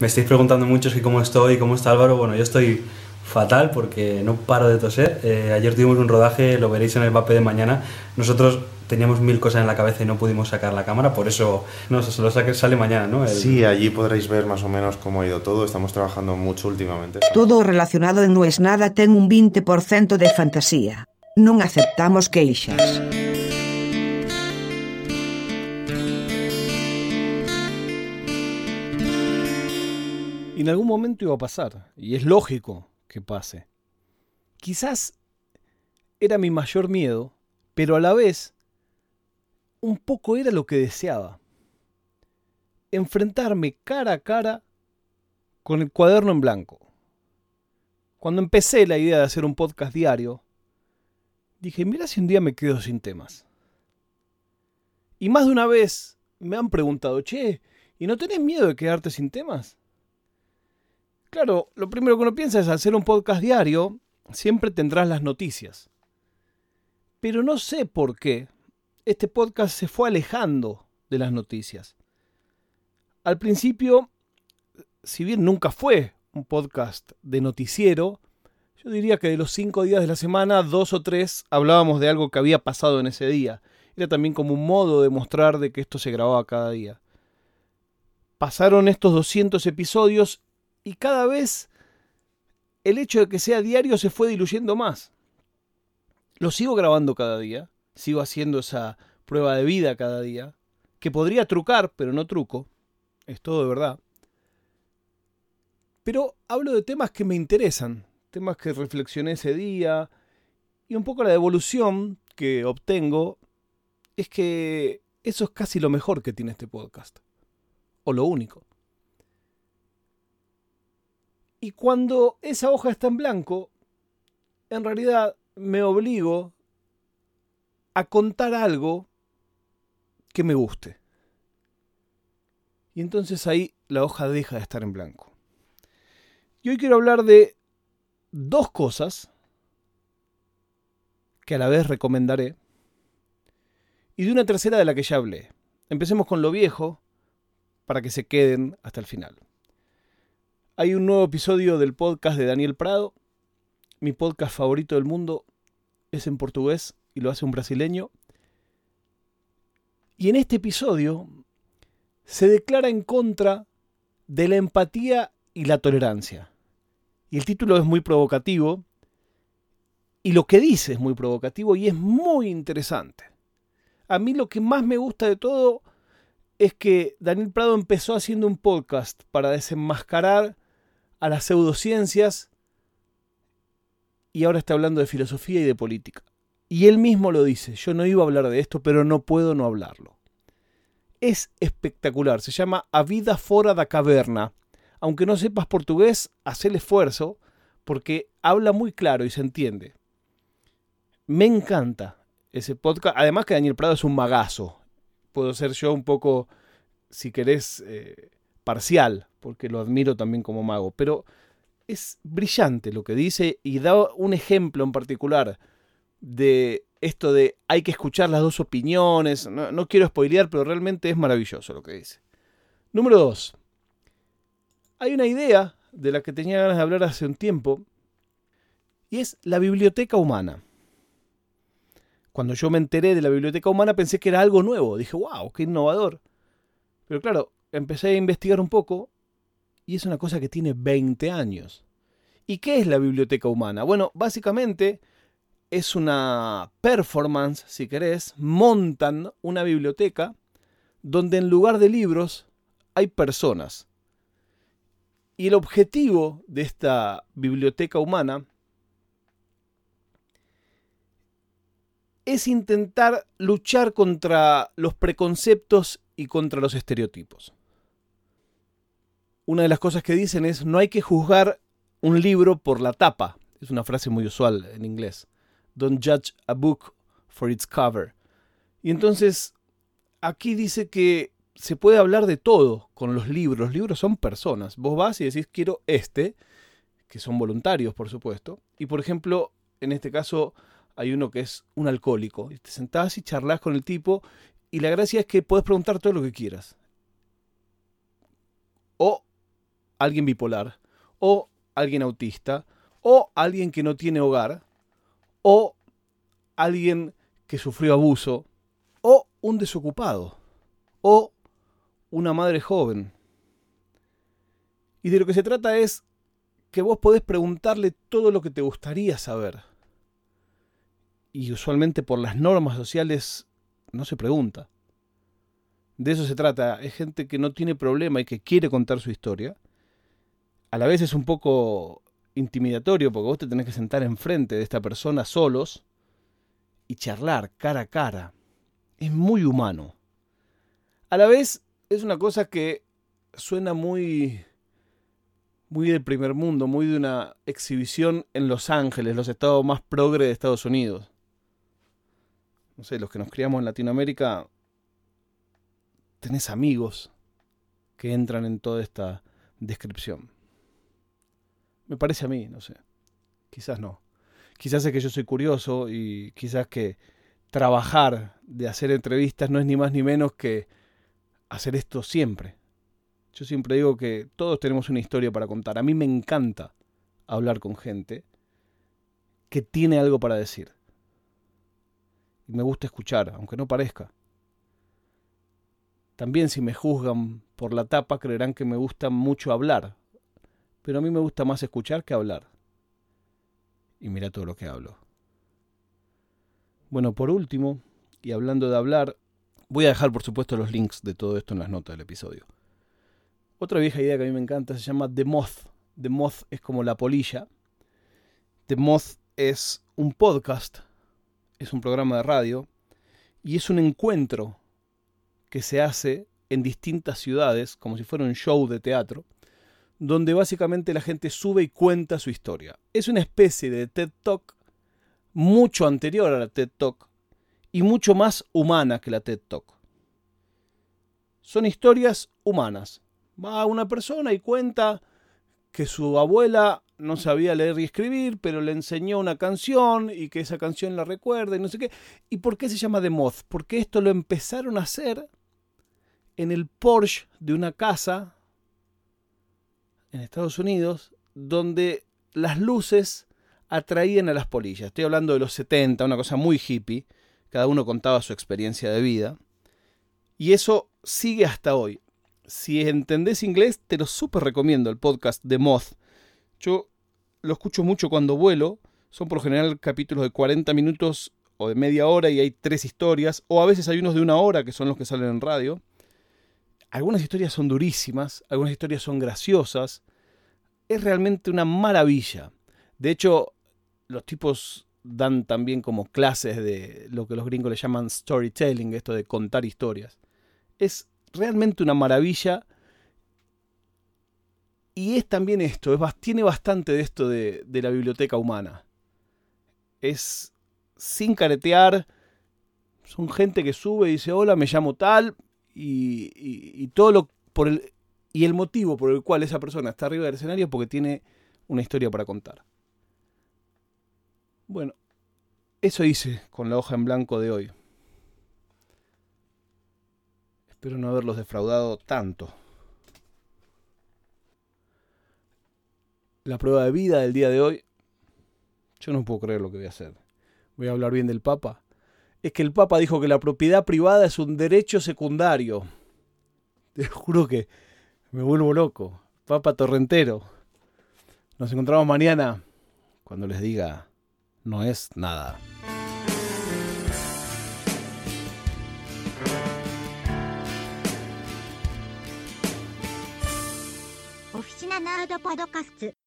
Me estáis preguntando mucho si cómo estoy, cómo está Álvaro. Bueno, yo estoy fatal porque no paro de toser. Eh, ayer tuvimos un rodaje, lo veréis en el vape de mañana. Nosotros teníamos mil cosas en la cabeza y no pudimos sacar la cámara, por eso no se lo saque, sale mañana, ¿no? Sí, allí podréis ver más o menos cómo ha ido todo. Estamos trabajando mucho últimamente. Todo relacionado en No es Nada ten un 20% de fantasía. Non aceptamos queixas. En algún momento iba a pasar, y es lógico que pase. Quizás era mi mayor miedo, pero a la vez un poco era lo que deseaba. Enfrentarme cara a cara con el cuaderno en blanco. Cuando empecé la idea de hacer un podcast diario, dije, mira si un día me quedo sin temas. Y más de una vez me han preguntado, che, ¿y no tenés miedo de quedarte sin temas? Claro, lo primero que uno piensa es hacer un podcast diario, siempre tendrás las noticias. Pero no sé por qué este podcast se fue alejando de las noticias. Al principio, si bien nunca fue un podcast de noticiero, yo diría que de los cinco días de la semana, dos o tres hablábamos de algo que había pasado en ese día. Era también como un modo de mostrar de que esto se grababa cada día. Pasaron estos 200 episodios y cada vez el hecho de que sea diario se fue diluyendo más. Lo sigo grabando cada día, sigo haciendo esa prueba de vida cada día, que podría trucar, pero no truco, es todo de verdad. Pero hablo de temas que me interesan, temas que reflexioné ese día, y un poco la devolución que obtengo es que eso es casi lo mejor que tiene este podcast, o lo único. Y cuando esa hoja está en blanco, en realidad me obligo a contar algo que me guste. Y entonces ahí la hoja deja de estar en blanco. Y hoy quiero hablar de dos cosas que a la vez recomendaré y de una tercera de la que ya hablé. Empecemos con lo viejo para que se queden hasta el final. Hay un nuevo episodio del podcast de Daniel Prado. Mi podcast favorito del mundo es en portugués y lo hace un brasileño. Y en este episodio se declara en contra de la empatía y la tolerancia. Y el título es muy provocativo. Y lo que dice es muy provocativo y es muy interesante. A mí lo que más me gusta de todo es que Daniel Prado empezó haciendo un podcast para desenmascarar a las pseudociencias y ahora está hablando de filosofía y de política. Y él mismo lo dice, yo no iba a hablar de esto, pero no puedo no hablarlo. Es espectacular, se llama A Vida Fora da Caverna. Aunque no sepas portugués, haz el esfuerzo, porque habla muy claro y se entiende. Me encanta ese podcast, además que Daniel Prado es un magazo. Puedo ser yo un poco, si querés, eh, parcial, porque lo admiro también como mago, pero es brillante lo que dice y da un ejemplo en particular de esto de hay que escuchar las dos opiniones. No, quiero spoilear, pero realmente es maravilloso lo que dice. Número 2. Hay una idea de la que tenía ganas de hablar hace un tiempo y es la biblioteca humana. Cuando yo me enteré de la biblioteca humana pensé que era algo nuevo. Dije, wow, qué innovador. Pero claro, empecé a investigar un poco y es una cosa que tiene 20 años. ¿Y qué es la biblioteca humana? Bueno, básicamente es una performance, si querés, montan una biblioteca donde en lugar de libros hay personas. Y el objetivo de esta biblioteca humana es intentar luchar contra los preconceptos y contra los estereotipos una de las cosas que dicen es no hay que juzgar un libro por la tapa. Es una frase muy usual en inglés. Don't judge a book for its cover. Y entonces aquí dice que se puede hablar de todo con los libros. Los libros son personas. Vos vas y decís quiero este, que son voluntarios, por supuesto. Y por ejemplo, en este caso hay uno que es un alcohólico. Y te sentás y charlas con el tipo y la gracia es que puedes preguntar todo lo que quieras. O alguien bipolar, o alguien autista, o alguien que no tiene hogar, o alguien que sufrió abuso, o un desocupado, o una madre joven. Y de lo que se trata es que vos podés preguntarle todo lo que te gustaría saber. Y usualmente por las normas sociales no se pregunta. De eso se trata. Es gente que no tiene problema y que quiere contar su historia. A la vez es un poco intimidatorio porque vos te tenés que sentar enfrente de esta persona solos y charlar cara a cara. Es muy humano. A la vez es una cosa que suena muy muy del primer mundo, muy de una exhibición en Los Ángeles, los estados más progre de Estados Unidos. No sé, los que nos criamos en Latinoamérica, tenés amigos que entran en toda esta descripción. Me parece a mí, no sé. Quizás no. Quizás es que yo soy curioso y quizás que trabajar de hacer entrevistas no es ni más ni menos que hacer esto siempre. Yo siempre digo que todos tenemos una historia para contar. A mí me encanta hablar con gente que tiene algo para decir. Y me gusta escuchar, aunque no parezca. También si me juzgan por la tapa creerán que me gusta mucho hablar. Pero a mí me gusta más escuchar que hablar. Y mira todo lo que hablo. Bueno, por último, y hablando de hablar, voy a dejar por supuesto los links de todo esto en las notas del episodio. Otra vieja idea que a mí me encanta se llama The Moth. The Moth es como la polilla. The Moth es un podcast, es un programa de radio y es un encuentro que se hace en distintas ciudades, como si fuera un show de teatro, donde básicamente la gente sube y cuenta su historia. Es una especie de TED Talk mucho anterior a la TED Talk y mucho más humana que la TED Talk. Son historias humanas, va una persona y cuenta que su abuela no sabía leer y escribir, pero le enseñó una canción y que esa canción la recuerda y no sé qué. ¿Y por qué se llama The Moth? Porque esto lo empezaron a hacer en el Porsche de una casa en Estados Unidos donde las luces atraían a las polillas. Estoy hablando de los 70, una cosa muy hippie. Cada uno contaba su experiencia de vida. Y eso sigue hasta hoy si entendés inglés, te lo súper recomiendo el podcast de Moth. Yo lo escucho mucho cuando vuelo. Son por general capítulos de 40 minutos o de media hora y hay tres historias. O a veces hay unos de una hora que son los que salen en radio. Algunas historias son durísimas, algunas historias son graciosas. Es realmente una maravilla. De hecho, los tipos dan también como clases de lo que los gringos le llaman storytelling, esto de contar historias. Es realmente una maravilla. Y es también esto, es, tiene bastante de esto de, la biblioteca humana. Es sin caretear, son gente que sube y dice, hola, me llamo tal, y, todo lo por el, y el motivo por el cual esa persona está arriba del escenario es porque tiene una historia para contar. Bueno, eso hice con la hoja en blanco de hoy. Espero no haberlos defraudado tanto. La prueba de vida del día de hoy, yo no puedo creer lo que voy a hacer. Voy a hablar bien del Papa es que el Papa dijo que la propiedad privada es un derecho secundario. Te juro que me vuelvo loco. Papa Torrentero. Nos encontramos mañana cuando les diga, no es nada. Oficina Nerd Podcast.